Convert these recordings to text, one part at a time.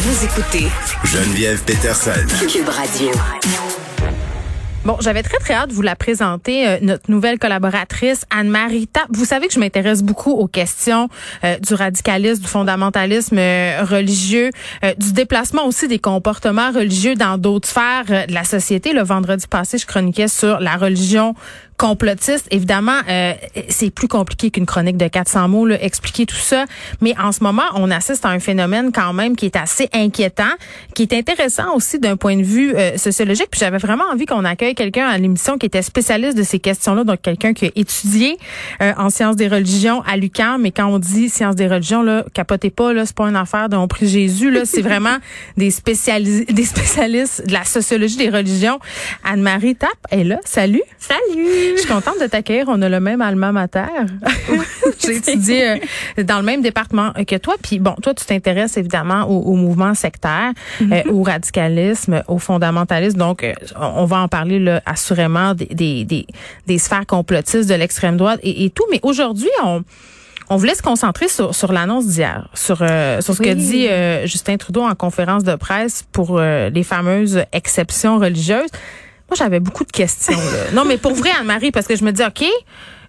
Vous écoutez Geneviève Peterson. Cube Radio. Bon, j'avais très très hâte de vous la présenter, euh, notre nouvelle collaboratrice Anne-Marie Tapp. Vous savez que je m'intéresse beaucoup aux questions euh, du radicalisme, du fondamentalisme euh, religieux, du déplacement aussi des comportements religieux dans d'autres sphères de la société. Le vendredi passé, je chroniquais sur la religion complotiste. Évidemment, euh, c'est plus compliqué qu'une chronique de 400 mots, là, expliquer tout ça. Mais en ce moment, on assiste à un phénomène quand même qui est assez inquiétant, qui est intéressant aussi d'un point de vue euh, sociologique. Puis j'avais vraiment envie qu'on accueille quelqu'un à l'émission qui était spécialiste de ces questions-là, donc quelqu'un qui a étudié euh, en sciences des religions à l'UQAM. Mais quand on dit sciences des religions, là, capotez pas, là, c'est pas une affaire dont prie Jésus, là, c'est vraiment des spécialistes, des spécialistes de la sociologie des religions. Anne-Marie Tapp est là. Salut. Salut. Je suis contente de t'accueillir. On a le même alma mater. J'ai étudié euh, dans le même département que toi. Puis bon, toi, tu t'intéresses évidemment au, au, mouvement sectaire, mm-hmm. euh, au radicalisme, au fondamentalisme. Donc, euh, on va en parler là, assurément des, des, des, des sphères complotistes de l'extrême droite et, et tout. Mais aujourd'hui, on on voulait se concentrer sur, sur l'annonce d'hier, sur, euh, sur ce que dit euh, Justin Trudeau en conférence de presse pour euh, les fameuses exceptions religieuses. Moi, j'avais beaucoup de questions. Là. Non, mais pour vrai, Anne-Marie, parce que je me dis, OK,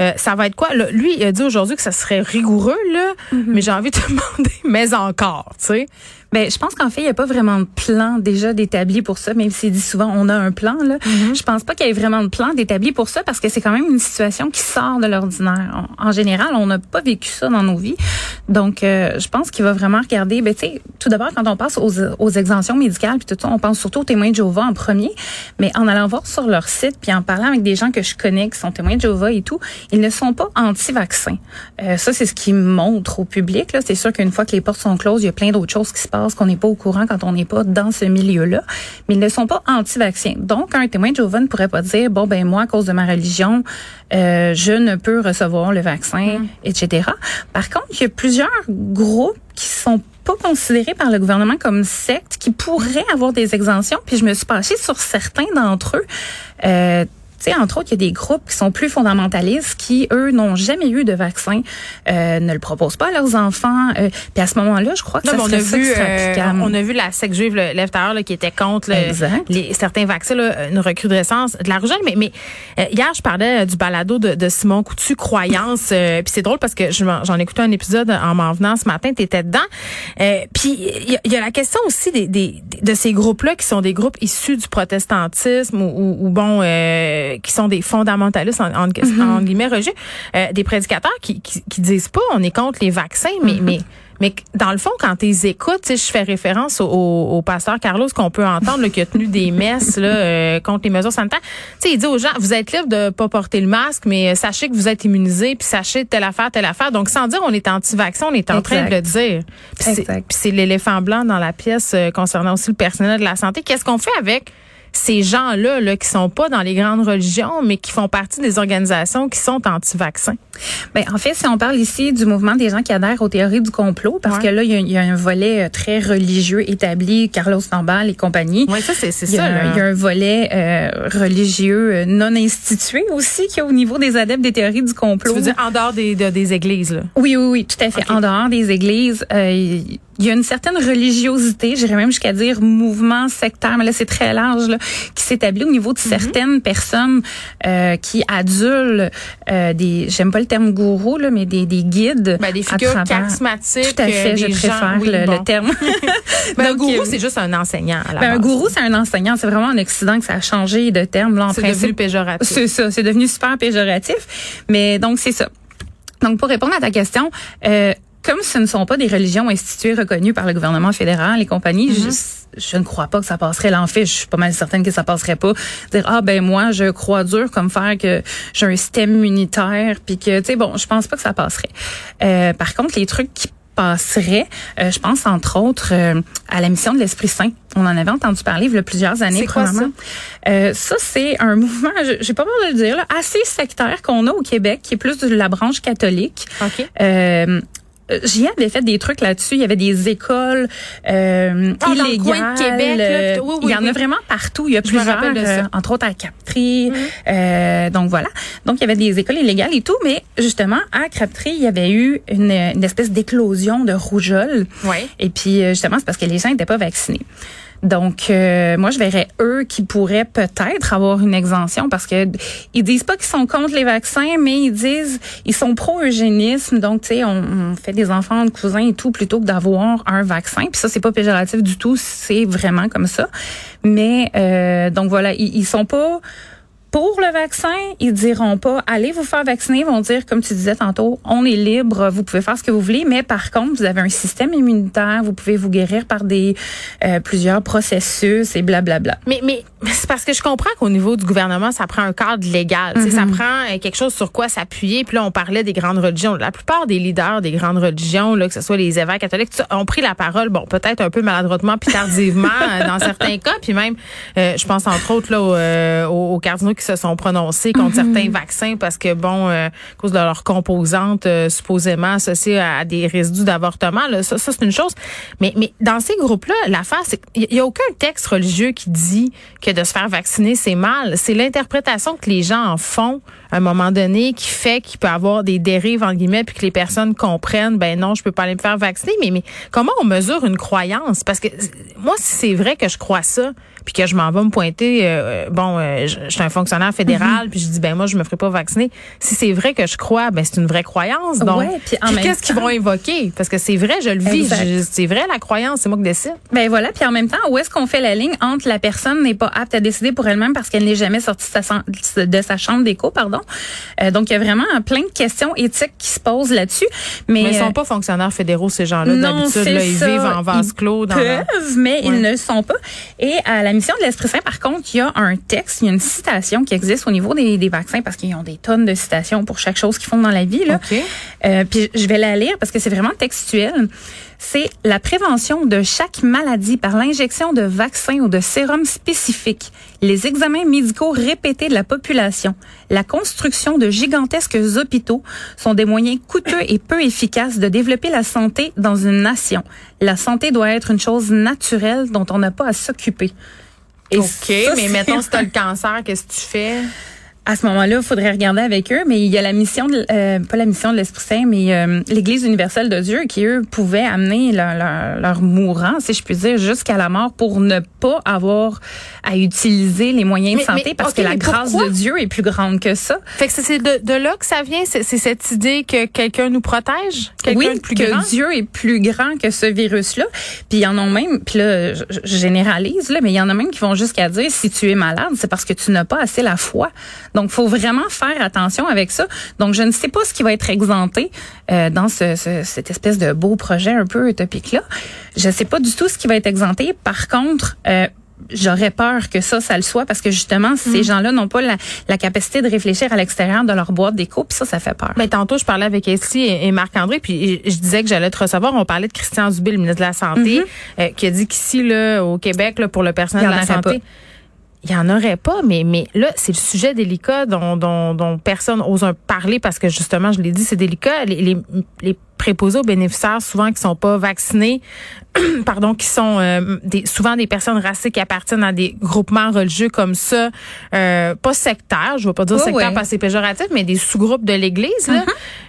euh, ça va être quoi? Là, lui, il a dit aujourd'hui que ça serait rigoureux, là, mm-hmm. mais j'ai envie de te demander, mais encore, tu sais. Ben, je pense qu'en fait, il n'y a pas vraiment de plan déjà d'établi pour ça, même s'il dit souvent on a un plan. Là. Mm-hmm. Je pense pas qu'il y ait vraiment de plan d'établi pour ça parce que c'est quand même une situation qui sort de l'ordinaire. En, général, on n'a pas vécu ça dans nos vies. Donc, euh, je pense qu'il va vraiment regarder. Ben, tu sais, tout d'abord, quand on passe aux, aux exemptions médicales puis tout ça, on pense surtout aux témoins de Jéhovah en premier. Mais en allant voir sur leur site puis en parlant avec des gens que je connais qui sont témoins de Jéhovah et tout, ils ne sont pas anti-vaccins. Euh, ça, c'est ce qu'ils montrent au public. C'est sûr qu'une fois que les portes sont closes, il y a plein d'autres choses qui se passent qu'on n'est pas au courant quand on n'est pas dans ce milieu-là, mais ils ne sont pas anti-vaccins. Donc, un témoin de Jovan ne pourrait pas dire, bon, ben moi, à cause de ma religion, euh, je ne peux recevoir le vaccin, mm. etc. Par contre, il y a plusieurs groupes qui sont pas considérés par le gouvernement comme sectes, qui pourraient avoir des exemptions. Puis je me suis penchée sur certains d'entre eux. Euh, entre autres, il y a des groupes qui sont plus fondamentalistes qui, eux, n'ont jamais eu de vaccin, euh, ne le proposent pas à leurs enfants. Euh, puis à ce moment-là, je crois que ça on a vu, euh, on a vu la secte juive lève qui était contre les, certains vaccins, là, une recrudescence de la rougeole. Mais, mais euh, hier, je parlais du balado de, de Simon Coutu, Croyance. puis c'est drôle parce que j'en écoutais un épisode en m'en venant ce matin. T'étais dedans. puis il y, a la question aussi des, des de ces groupes-là qui sont des groupes issus du protestantisme ou, ou, ou bon qui sont des fondamentalistes en, en, mm-hmm. guillemets religieux, euh, des prédicateurs qui, qui, qui, disent pas on est contre les vaccins, mais mm-hmm. mais mais dans le fond, quand tu les écoutes, je fais référence au, au, pasteur Carlos qu'on peut entendre, là, qui a tenu des messes là, euh, contre les mesures sanitaires. sais, il dit aux gens, vous êtes libres de pas porter le masque, mais sachez que vous êtes immunisés, puis sachez telle affaire, telle affaire. Donc, sans dire on est anti-vaccin, on est en train de le dire. Puis c'est l'éléphant blanc dans la pièce euh, concernant aussi le personnel de la santé. Qu'est-ce qu'on fait avec ces gens-là là, qui sont pas dans les grandes religions, mais qui font partie des organisations qui sont anti-vaccins? Ben, en fait, si on parle ici du mouvement des gens qui adhèrent aux théories du complot, parce que là, il y, a, un volet très religieux établi, Carlos Nambal et compagnie. Oui, ça, c'est ça. Il y a un volet euh, religieux non institué aussi qui est au niveau des adeptes des théories du complot. Tu veux dire en dehors des, des églises, là? Oui, oui, oui, tout à fait. En dehors des églises, euh, il y a une certaine religiosité, j'irais même jusqu'à dire mouvement sectaire, mais là c'est très large, là, qui s'établit au niveau de mhm. certaines personnes euh, qui adulent des, j'aime pas le terme gourou, là, mais des, des guides. Ben, des figures charismatiques. Tout à fait, je préfère le, terme. ben, un gourou, c'est juste un enseignant. À la ben, un gourou, c'est un enseignant. C'est vraiment en Occident que ça a changé de terme. Là, en c'est devenu péjoratif. C'est ça, c'est devenu super péjoratif. Mais donc, c'est ça. Donc, pour répondre à ta question, euh, comme ce ne sont pas des religions instituées reconnues par le gouvernement fédéral et compagnie, je, mm-hmm. je, ne crois pas que ça passerait l'enfer. Je suis pas mal certaine que ça passerait pas. Dire ah ben moi je crois dur comme faire que j'ai un système immunitaire puis que tu sais bon je pense pas que ça passerait. Euh, par contre les trucs qui passerait. Euh, je pense entre autres euh, à la mission de l'Esprit Saint. On en avait entendu parler il y a plusieurs années. Quoi ça? Euh, ça, c'est un mouvement, j'ai pas peur de le dire, là, assez sectaire qu'on a au Québec, qui est plus de la branche catholique. OK. Euh, J'y avais fait des trucs là-dessus. Il y avait des écoles euh, Ah, dans le illégales. coin de Québec, là, oui, oui, il y en oui. a vraiment partout. Il y a Je plusieurs, rappelle de ça. Euh, entre autres à Crabtree. Euh, donc voilà. Donc il y avait des écoles illégales et tout, mais justement à Crabtree, il y avait eu une, une espèce d'éclosion de rougeole. Et puis euh, justement, c'est parce que les gens n'étaient pas vaccinés. Donc, euh, moi, je verrais eux qui pourraient peut-être avoir une exemption parce que ils disent pas qu'ils sont contre les vaccins, mais ils disent ils sont pro-eugénisme. Donc, tu sais, on, on fait des enfants de cousins et tout plutôt que d'avoir un vaccin. Puis ça, c'est pas péjoratif du tout, c'est vraiment comme ça. Mais euh, donc voilà, ils, ils sont pas pour le vaccin, ils diront pas allez vous faire vacciner, ils vont dire comme tu disais tantôt, on est libre, vous pouvez faire ce que vous voulez, mais par contre, vous avez un système immunitaire, vous pouvez vous guérir par des euh, plusieurs processus et blablabla. Mais, mais c'est parce que je comprends qu'au niveau du gouvernement, ça prend un cadre légal. Tu sais, Ça prend euh, quelque chose sur quoi s'appuyer. Puis là, on parlait des grandes religions. La plupart des leaders des grandes religions, là, que ce soit les évêques catholiques, ont pris la parole, bon, peut-être un peu maladroitement puis tardivement euh, dans certains cas. Puis même, euh, je pense entre autres là, aux, euh, aux- aux cardinaux qui se sont prononcés contre certains vaccins parce que, bon, euh, à cause de leurs composantes euh, supposément associées à, des résidus d'avortement, là, ça, ça c'est une chose. Mais, mais dans ces groupes-là, l'affaire, c'est qu'il n'y a aucun texte religieux qui dit que de se faire vacciner, c'est mal. C'est l'interprétation que les gens en font à un moment donné qui fait qu'il peut avoir des dérives, en guillemets, puis que les personnes comprennent, ben non, je peux pas aller me faire vacciner. Mais, mais comment on mesure une croyance? Parce que moi, si c'est vrai que je crois ça, puis que je m'en vais me pointer, euh, bon, euh, je, je suis un fonctionnaire fédéral, puis je dis, ben moi, je me ferai pas vacciner. Si c'est vrai que je crois, ben c'est une vraie croyance. Donc, Ouais, puis qu'est-ce qu'ils vont évoquer? Parce que c'est vrai, je le vis. C'est vrai, la croyance, c'est moi qui décide. Ben voilà, puis en même temps, où est-ce qu'on fait la ligne entre la personne n'est pas apte à décider pour elle-même parce qu'elle n'est jamais sortie de sa, chan- de sa chambre d'écho, pardon? Euh, donc il y a vraiment plein de questions éthiques qui se posent là-dessus. Mais, Mais ils euh, sont pas fonctionnaires fédéraux, ces gens-là. Non, D'habitude, ils ça. vivent en vase Ils clos. Dans leur- peuvent, mais ils ne le sont pas. Et à la mission de l'Esprit Saint, par contre, il y a un texte, il y a une citation qui existe au niveau des, des vaccins parce qu'ils ont des tonnes de citations pour chaque chose qu'ils font dans la vie. Là. Euh, puis je vais la lire parce que c'est vraiment textuel. C'est la prévention de chaque maladie par l'injection de vaccins ou de sérums spécifiques, les examens médicaux répétés de la population, la construction de gigantesques hôpitaux sont des moyens coûteux et peu efficaces de développer la santé dans une nation. La santé doit être une chose naturelle dont on n'a pas à s'occuper. Et OK, ça, mais mettons, si t'as le cancer, qu'est-ce que tu fais? À ce moment-là, il faudrait regarder avec eux, mais il y a la mission, de, euh, pas la mission de l'Esprit Saint, mais euh, l'Église universelle de Dieu qui, eux, pouvaient amener leur, leur, leur mourant, si je puis dire, jusqu'à la mort pour ne pas avoir à utiliser les moyens Mais- de santé mais, parce que la grâce pourquoi? de Dieu est plus grande que ça. Fait que c'est- de, de là que ça vient, c'est cette idée que quelqu'un nous protège? Quelqu'un Oui, plus que grand? Dieu est plus grand que ce virus-là. Puis il y en a même, puis là, je, je généralise, là, mais il y en a même qui vont jusqu'à dire si tu es malade, c'est parce que tu n'as pas assez la foi. Donc, faut vraiment faire attention avec ça. Donc, je ne sais pas ce qui va être exempté euh, dans ce, ce- cette espèce de beau projet un peu utopique-là. Je ne sais pas du tout ce qui va être exempté. Par contre, euh, J'aurais peur que ça, ça le soit parce que justement, ces gens-là n'ont pas la, la capacité de réfléchir à l'extérieur de leur boîte d'écho, puis ça, ça fait peur. Ben, tantôt, je parlais avec Essie et, et Marc-André, puis je disais que j'allais te recevoir. On parlait de Christian Dubé, le ministre de la Santé, euh, qui a dit qu'ici, là, au Québec, là, pour le personnel de la santé, il y en aurait pas, mais, mais là, c'est le sujet délicat dont, dont, dont personne ose en parler parce que justement, je l'ai dit, c'est délicat. Les, les préposés aux bénéficiaires, souvent qui sont pas vaccinés, pardon, qui sont euh, des, souvent des personnes racisées qui appartiennent à des groupements religieux comme ça, euh, pas sectaires, je veux pas dire Oui, sectaire oui. parce que c'est péjoratif, mais des sous-groupes de l'Église. là.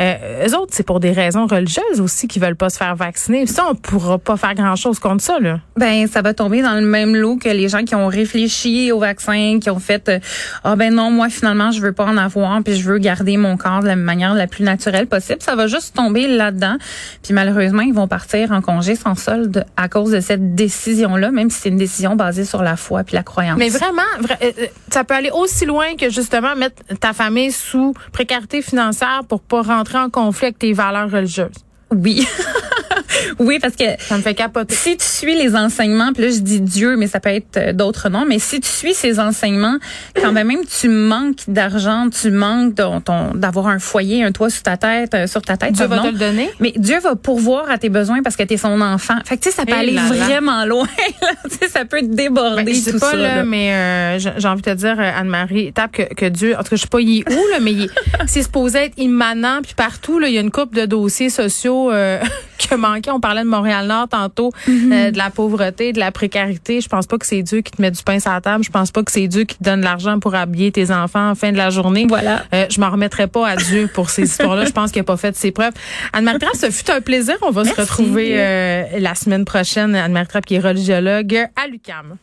Euh, eux autres, c'est pour des raisons religieuses aussi qui veulent pas se faire vacciner. Ça, on pourra pas faire grand-chose contre ça. Là. Ben, ça va tomber dans le même lot que les gens qui ont réfléchi au vaccin, qui ont fait euh, ah ben non, moi finalement je veux pas en avoir, puis je veux garder mon corps de la manière la plus naturelle possible. Ça va juste tomber là-dedans. Puis malheureusement, ils vont partir en congé sans solde à cause de cette décision-là, même si c'est une décision basée sur la foi puis la croyance. Mais vraiment, vra- euh, euh, ça peut aller aussi loin que justement mettre ta famille sous précarité financière pour pas rentrer en conflit avec tes valeurs religieuses. Oui. oui, parce que ça me fait capoter. Si tu suis les enseignements, puis là je dis Dieu, mais ça peut être euh, d'autres noms, mais si tu suis ces enseignements, quand même tu manques d'argent, tu manques d'avoir un foyer, un toit sur ta tête, euh, sur ta tête. Dieu va te le donner. Mais Dieu va pourvoir à tes besoins parce que tu es son enfant. Fait que tu sais, ça peut aller vraiment loin. ça peut déborder ben, je sais pas, Là, mais euh, j'ai envie de te dire, Anne-Marie, tape que, que Dieu, en tout cas, je sais pas il est où, là, mais c'est supposé être immanent, puis partout, là, il y a une coupe de dossiers sociaux euh, qui manqué. On parlait de Montréal-Nord tantôt, mhm. euh, de la pauvreté, de la précarité. Je pense pas que c'est Dieu qui te met du pain sur la table. Je pense pas que c'est Dieu qui te donne l'argent pour habiller tes enfants en fin de la journée. Voilà. Euh, je m'en remettrai pas à Dieu pour ces histoires-là. Je pense qu'il a pas fait ses preuves. Anne-Marie Trapp, ce fut un plaisir. On va se retrouver euh, la semaine prochaine. Anne-Marie Trapp, qui est religiologue à l'UCAM.